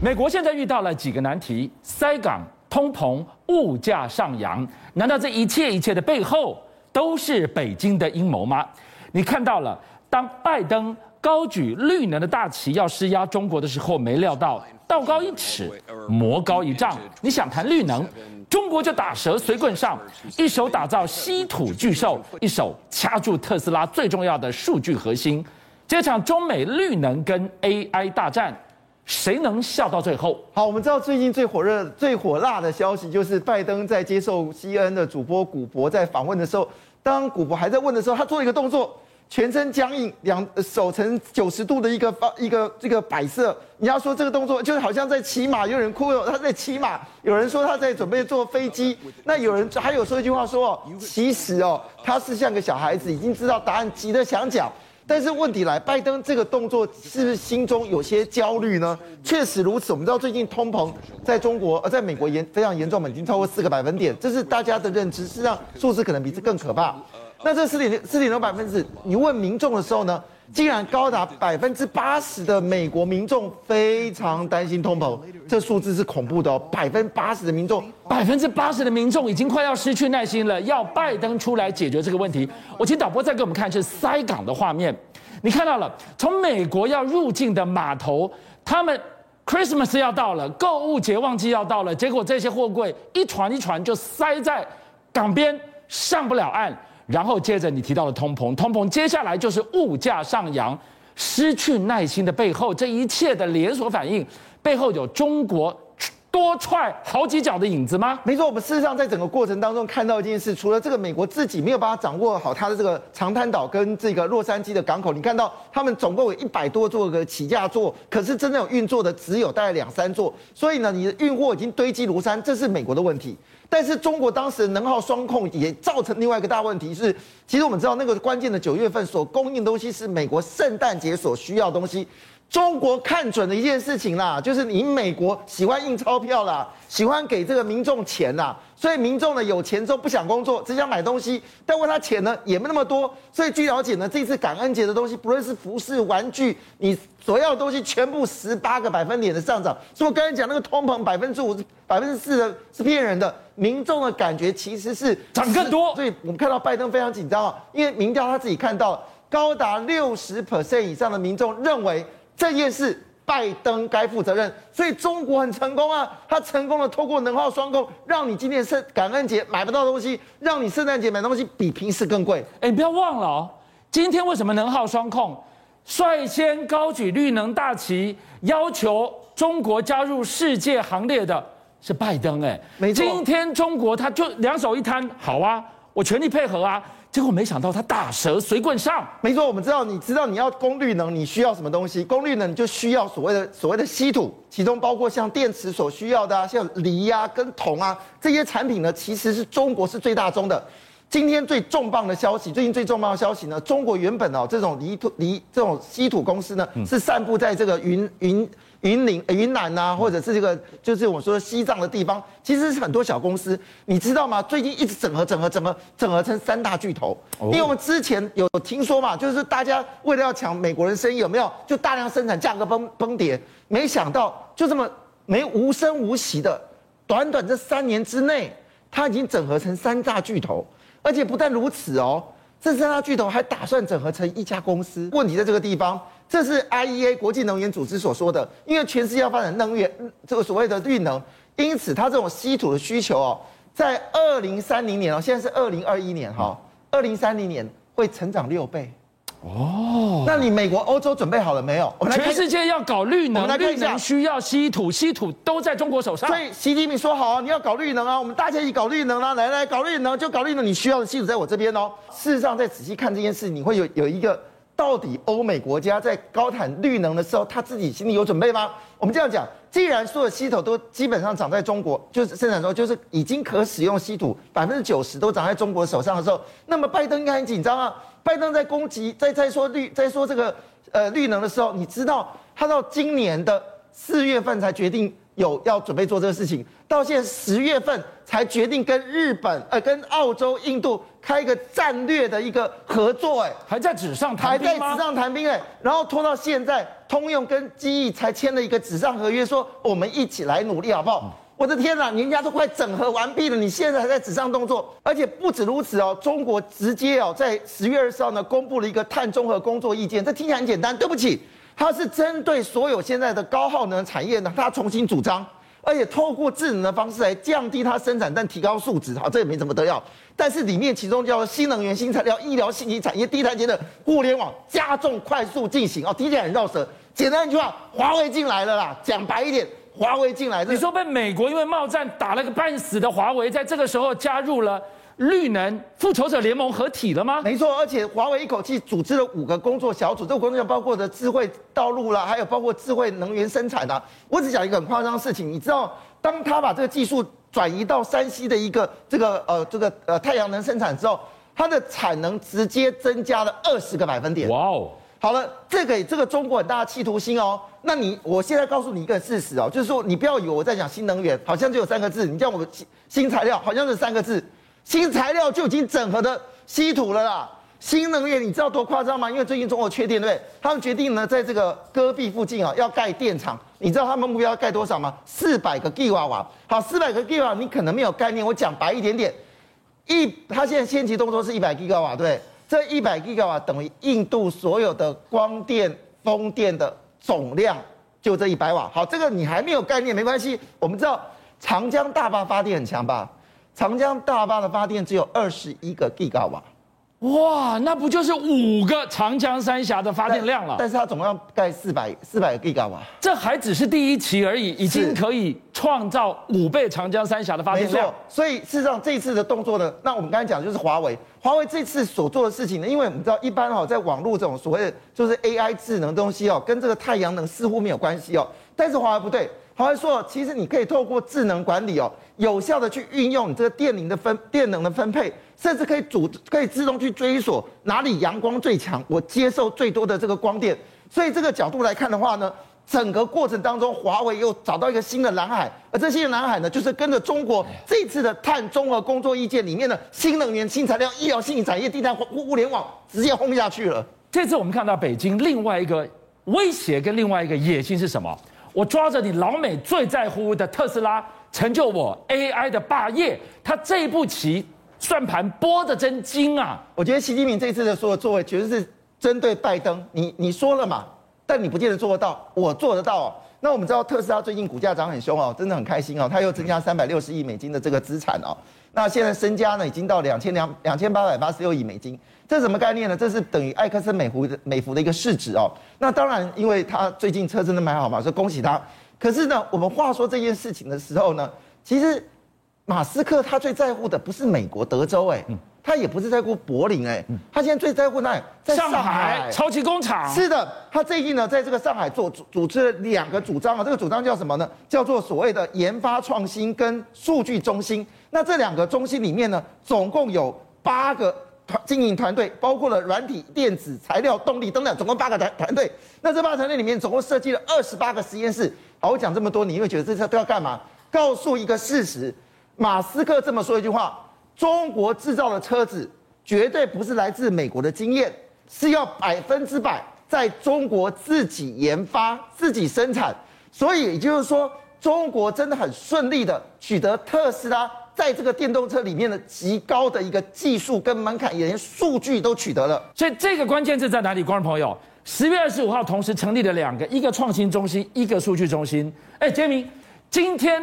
美国现在遇到了几个难题：塞港、通膨、物价上扬。难道这一切一切的背后都是北京的阴谋吗？你看到了，当拜登高举绿能的大旗要施压中国的时候，没料到道高一尺，魔高一丈。你想谈绿能，中国就打蛇随棍上，一手打造稀土巨兽，一手掐住特斯拉最重要的数据核心。这场中美绿能跟 AI 大战。谁能笑到最后？好，我们知道最近最火热、最火辣的消息，就是拜登在接受 CNN 的主播古博在访问的时候，当古博还在问的时候，他做了一个动作，全身僵硬，两手呈九十度的一个方一个这个摆设。你要说这个动作，就是好像在骑马，有人哭，他在骑马，有人说他在准备坐飞机，那有人还有说一句话说哦，其实哦，他是像个小孩子，已经知道答案，急得想讲。但是问题来，拜登这个动作是不是心中有些焦虑呢？确实如此。我们知道最近通膨在中国呃，在美国严非常严重嘛，已经超过四个百分点，这是大家的认知。事实上，数字可能比这更可怕。那这四点四点多百分之，你问民众的时候呢？竟然高达百分之八十的美国民众非常担心通膨，这数字是恐怖的哦！百分之八十的民众，百分之八十的民众已经快要失去耐心了，要拜登出来解决这个问题。我请导播再给我们看是塞港的画面，你看到了，从美国要入境的码头，他们 Christmas 要到了，购物节旺季要到了，结果这些货柜一船一船就塞在港边，上不了岸。然后接着你提到了通膨，通膨接下来就是物价上扬，失去耐心的背后，这一切的连锁反应背后有中国多踹好几脚的影子吗？没错，我们事实上在整个过程当中看到一件事，除了这个美国自己没有办法掌握好它的这个长滩岛跟这个洛杉矶的港口，你看到他们总共有一百多座个起降座，可是真正有运作的只有大概两三座，所以呢，你的运货已经堆积如山，这是美国的问题。但是中国当时能耗双控也造成另外一个大问题是，其实我们知道那个关键的九月份所供应的东西是美国圣诞节所需要的东西。中国看准的一件事情啦，就是你美国喜欢印钞票啦，喜欢给这个民众钱啦，所以民众呢有钱之后不想工作，只想买东西，但问他钱呢也没那么多，所以据了解呢，这次感恩节的东西，不论是服饰、玩具，你所要的东西全部十八个百分点的上涨。所以我刚才讲那个通膨百分之五、百分之四的是骗人的，民众的感觉其实是涨更多。所以我们看到拜登非常紧张啊，因为民调他自己看到高达六十 percent 以上的民众认为。这件事拜登该负责任，所以中国很成功啊，他成功的透过能耗双控，让你今天圣感恩节买不到东西，让你圣诞节买东西比平时更贵。哎，你不要忘了哦，今天为什么能耗双控率先高举绿能大旗，要求中国加入世界行列的是拜登？哎，没错，今天中国他就两手一摊，好啊，我全力配合啊。结果没想到他打蛇随棍上。没错，我们知道，你知道你要功率能，你需要什么东西？功率能你就需要所谓的所谓的稀土，其中包括像电池所需要的啊，像锂呀、啊、跟铜啊这些产品呢，其实是中国是最大宗的。今天最重磅的消息，最近最重磅的消息呢，中国原本哦这种锂土锂这种稀土公司呢，是散布在这个云云。云林、云南呐，或者是这个，就是我们说的西藏的地方，其实是很多小公司，你知道吗？最近一直整合、整合、整合、整合成三大巨头。因为我们之前有听说嘛，就是大家为了要抢美国人生意，有没有就大量生产，价格崩崩跌？没想到就这么没无声无息的，短短这三年之内，它已经整合成三大巨头，而且不但如此哦，这三大巨头还打算整合成一家公司。问题在这个地方。这是 IEA 国际能源组织所说的，因为全世界要发展能源，这个所谓的绿能，因此它这种稀土的需求哦，在二零三零年哦，现在是二零二一年哈，二零三零年会成长六倍。哦，那你美国、欧洲准备好了没有？我们全世界要搞绿能，绿能需要稀土，稀土都在中国手上。所以习近平说好啊，你要搞绿能啊，我们大家一起搞绿能啊，来来搞绿能就搞绿能，你需要的稀土在我这边哦。事实上，再仔细看这件事，你会有有一个。到底欧美国家在高谈绿能的时候，他自己心里有准备吗？我们这样讲，既然所有稀土都基本上长在中国，就是生产中就是已经可使用稀土百分之九十都长在中国手上的时候，那么拜登应该很紧张啊。拜登在攻击，在在说绿，在说这个呃绿能的时候，你知道他到今年的四月份才决定有要准备做这个事情，到现在十月份才决定跟日本呃跟澳洲、印度。开一个战略的一个合作，哎，还在纸上谈兵吗？还在纸上谈兵，哎，然后拖到现在，通用跟机翼才签了一个纸上合约，说我们一起来努力，好不好？我的天哪，人家都快整合完毕了，你现在还在纸上动作，而且不止如此哦，中国直接哦在十月二十号呢公布了一个碳中和工作意见，这听起来很简单，对不起，它是针对所有现在的高耗能产业呢，它重新主张，而且透过智能的方式来降低它生产但提高数值，好，这也没什么得要，但是里面其中叫做新能源、新材料、医疗、信息产业、低碳节的互联网加重快速进行哦，听起来很绕舌，简单一句话，华为进来了啦，讲白一点。华为进来，你说被美国因为贸战打了个半死的华为，在这个时候加入了绿能复仇者联盟合体了吗？没错，而且华为一口气组织了五个工作小组，这个工作包括的智慧道路啦，还有包括智慧能源生产啊。我只讲一个很夸张的事情，你知道，当他把这个技术转移到山西的一个这个呃这个呃太阳能生产之后，它的产能直接增加了二十个百分点。哇哦！好了，这个这个中国很大的企图心哦。那你，我现在告诉你一个事实哦，就是说你不要以为我在讲新能源，好像只有三个字。你叫我新新材料，好像是三个字，新材料就已经整合的稀土了啦。新能源你知道多夸张吗？因为最近中国缺电，对不对？他们决定呢，在这个戈壁附近啊，要盖电厂。你知道他们目标要盖多少吗？四百个 G 瓦瓦。好，四百个吉瓦，你可能没有概念。我讲白一点点，一，他现在先期动作是一百吉瓦，对。这一百吉瓦等于印度所有的光电、风电的总量，就这一百瓦。好，这个你还没有概念，没关系。我们知道长江大坝发电很强吧？长江大坝的发电只有二十一个吉瓦。哇，那不就是五个长江三峡的发电量了？但，但是它总共要盖四百四百个 G 瓦，这还只是第一期而已，已经可以创造五倍长江三峡的发电量。没错，所以事实上这一次的动作呢，那我们刚才讲的就是华为，华为这次所做的事情呢，因为我们知道一般哈，在网络这种所谓的就是 AI 智能东西哦，跟这个太阳能似乎没有关系哦，但是华为不对。华为说，其实你可以透过智能管理哦，有效的去运用你这个电能的分电能的分配，甚至可以主可以自动去追索哪里阳光最强，我接受最多的这个光电。所以这个角度来看的话呢，整个过程当中，华为又找到一个新的蓝海，而这新的蓝海呢，就是跟着中国这次的碳中和工作意见里面的新能源、新材料、医疗、信息产业、低碳互互联网直接轰下去了。这次我们看到北京另外一个威胁跟另外一个野心是什么？我抓着你老美最在乎的特斯拉，成就我 AI 的霸业。他这一步棋算盘拨得真精啊！我觉得习近平这次的所有作为，其实是针对拜登。你你说了嘛，但你不见得做得到，我做得到。那我们知道特斯拉最近股价涨很凶哦，真的很开心哦，他又增加三百六十亿美金的这个资产哦。那现在身家呢，已经到两千两两千八百八十六亿美金。这是什么概念呢？这是等于埃克森美孚的美孚的一个市值哦。那当然，因为他最近车真的蛮好嘛，所以恭喜他。可是呢，我们话说这件事情的时候呢，其实马斯克他最在乎的不是美国德州哎，他也不是在乎柏林哎，他现在最在乎那？在上海，超级工厂。是的，他最近呢在这个上海做组组织了两个主张啊，这个主张叫什么呢？叫做所谓的研发创新跟数据中心。那这两个中心里面呢，总共有八个。团经营团队包括了软体、电子、材料、动力等等，总共八个团团队。那这八个团队里面，总共设计了二十八个实验室。好，我讲这么多，你会觉得这车都要干嘛？告诉一个事实，马斯克这么说一句话：中国制造的车子绝对不是来自美国的经验，是要百分之百在中国自己研发、自己生产。所以也就是说，中国真的很顺利的取得特斯拉。在这个电动车里面的极高的一个技术跟门槛，连数据都取得了。所以这个关键字在哪里？观众朋友，十月二十五号同时成立了两个，一个创新中心，一个数据中心。哎，杰明，今天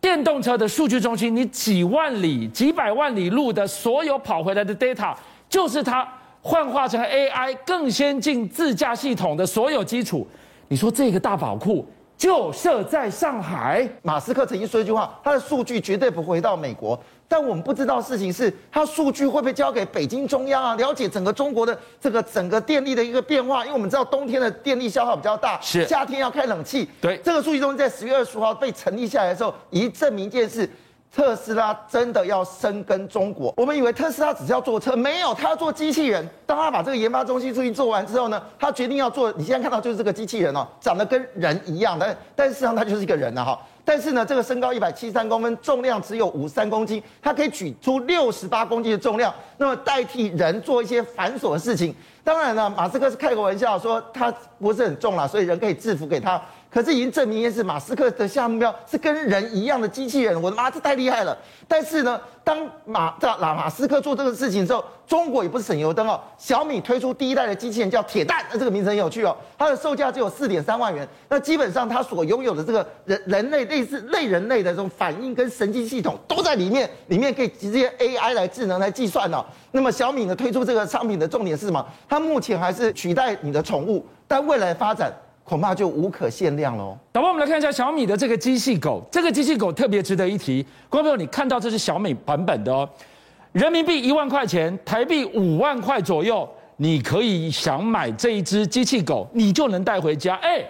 电动车的数据中心，你几万里、几百万里路的所有跑回来的 data，就是它幻化成 AI 更先进自驾系统的所有基础。你说这个大宝库？就设在上海。马斯克曾经说一句话：“他的数据绝对不回到美国。”但我们不知道事情是，它数据会不会交给北京中央啊？了解整个中国的这个整个电力的一个变化，因为我们知道冬天的电力消耗比较大，是夏天要开冷气。对，这个数据中心在十月二十五号被成立下来的时候，已经证明一件事。特斯拉真的要深耕中国？我们以为特斯拉只是要做车，没有，他要做机器人。当他把这个研发中心出去做完之后呢，他决定要做。你现在看到就是这个机器人哦，长得跟人一样，但但事实上它就是一个人了哈。但是呢，这个身高一百七十三公分，重量只有五三公斤，它可以举出六十八公斤的重量，那么代替人做一些繁琐的事情。当然了，马斯克是开个玩笑说他不是很重了，所以人可以制服给他。可是已经证明一件事，马斯克的下目标是跟人一样的机器人。我的妈，这太厉害了！但是呢，当马这马马斯克做这个事情之后，中国也不是省油灯哦。小米推出第一代的机器人叫铁蛋，那这个名字很有趣哦。它的售价只有四点三万元。那基本上它所拥有的这个人人类类似类人类的这种反应跟神经系统都在里面，里面可以直接 AI 来智能来计算哦。那么小米呢推出这个商品的重点是什么？它目前还是取代你的宠物，但未来发展。恐怕就无可限量喽。导播，我们来看一下小米的这个机器狗。这个机器狗特别值得一提，观众朋友，你看到这是小米版本的哦，人民币一万块钱，台币五万块左右，你可以想买这一只机器狗，你就能带回家。哎，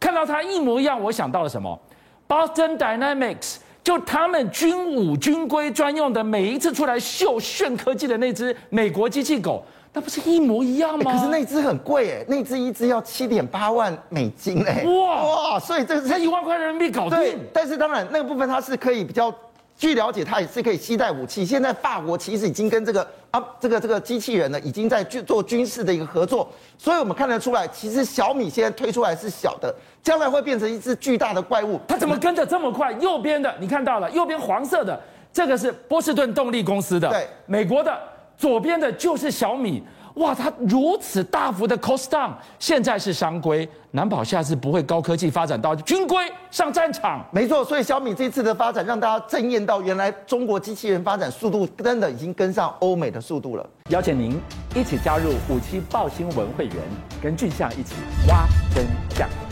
看到它一模一样，我想到了什么？Boston Dynamics，就他们军武军规专用的，每一次出来秀炫科技的那只美国机器狗。那不是一模一样吗？可是那只很贵哎，那只一只要七点八万美金哎，哇哇！所以这个才一万块人民币搞定。对，但是当然那个部分它是可以比较，据了解它也是可以携带武器。现在法国其实已经跟这个啊这个这个机器人呢，已经在做军事的一个合作。所以我们看得出来，其实小米现在推出来是小的，将来会变成一只巨大的怪物。它怎么跟着这么快？右边的你看到了，右边黄色的这个是波士顿动力公司的，对，美国的。左边的就是小米，哇，它如此大幅的 cost down，现在是商规，难保下次不会高科技发展到军规上战场。没错，所以小米这次的发展让大家惊艳到，原来中国机器人发展速度真的已经跟上欧美的速度了。邀请您一起加入五七报新闻会员，跟俊相一起挖真相。